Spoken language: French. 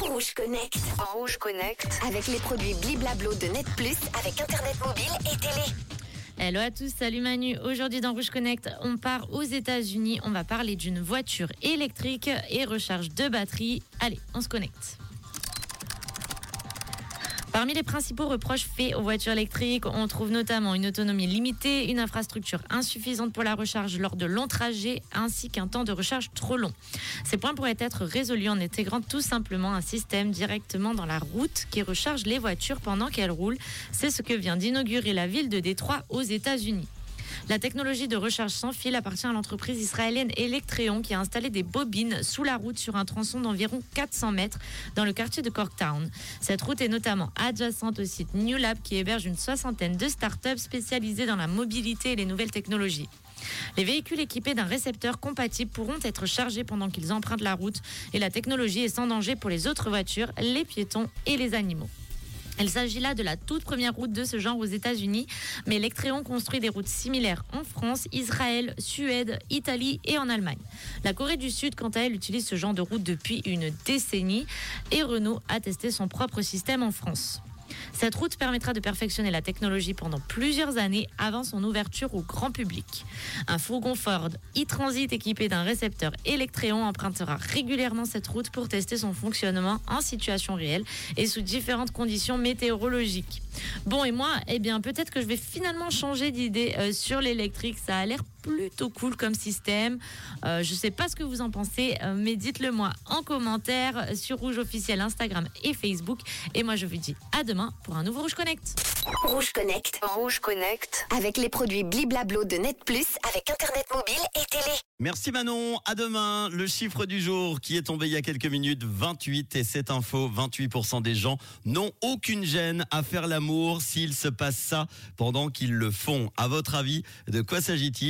Rouge Connect. En Rouge Connect. Avec les produits Bliblablo de Net Plus avec Internet mobile et télé. Hello à tous, salut Manu. Aujourd'hui dans Rouge Connect, on part aux États-Unis. On va parler d'une voiture électrique et recharge de batterie. Allez, on se connecte. Parmi les principaux reproches faits aux voitures électriques, on trouve notamment une autonomie limitée, une infrastructure insuffisante pour la recharge lors de longs trajets, ainsi qu'un temps de recharge trop long. Ces points pourraient être résolus en intégrant tout simplement un système directement dans la route qui recharge les voitures pendant qu'elles roulent. C'est ce que vient d'inaugurer la ville de Détroit aux États-Unis. La technologie de recharge sans fil appartient à l'entreprise israélienne Electreon qui a installé des bobines sous la route sur un tronçon d'environ 400 mètres dans le quartier de Corktown. Cette route est notamment adjacente au site New Lab qui héberge une soixantaine de startups spécialisées dans la mobilité et les nouvelles technologies. Les véhicules équipés d'un récepteur compatible pourront être chargés pendant qu'ils empruntent la route et la technologie est sans danger pour les autres voitures, les piétons et les animaux. Il s'agit là de la toute première route de ce genre aux États-Unis, mais Electreon construit des routes similaires en France, Israël, Suède, Italie et en Allemagne. La Corée du Sud, quant à elle, utilise ce genre de route depuis une décennie et Renault a testé son propre système en France. Cette route permettra de perfectionner la technologie pendant plusieurs années avant son ouverture au grand public. Un fourgon Ford e-Transit équipé d'un récepteur Electreon empruntera régulièrement cette route pour tester son fonctionnement en situation réelle et sous différentes conditions météorologiques. Bon, et moi, eh bien, peut-être que je vais finalement changer d'idée euh, sur l'électrique. Ça a l'air plutôt cool comme système. Euh, je sais pas ce que vous en pensez, euh, mais dites-le moi en commentaire sur Rouge officiel Instagram et Facebook. Et moi, je vous dis à demain pour un nouveau Rouge Connect. Rouge Connect. Rouge Connect. Avec les produits Bliblablo de Net Plus avec Internet mobile et télé. Merci Manon, à demain. Le chiffre du jour qui est tombé il y a quelques minutes, 28 et cette info, 28% des gens n'ont aucune gêne à faire l'amour s'il se passe ça pendant qu'ils le font. À votre avis, de quoi s'agit-il?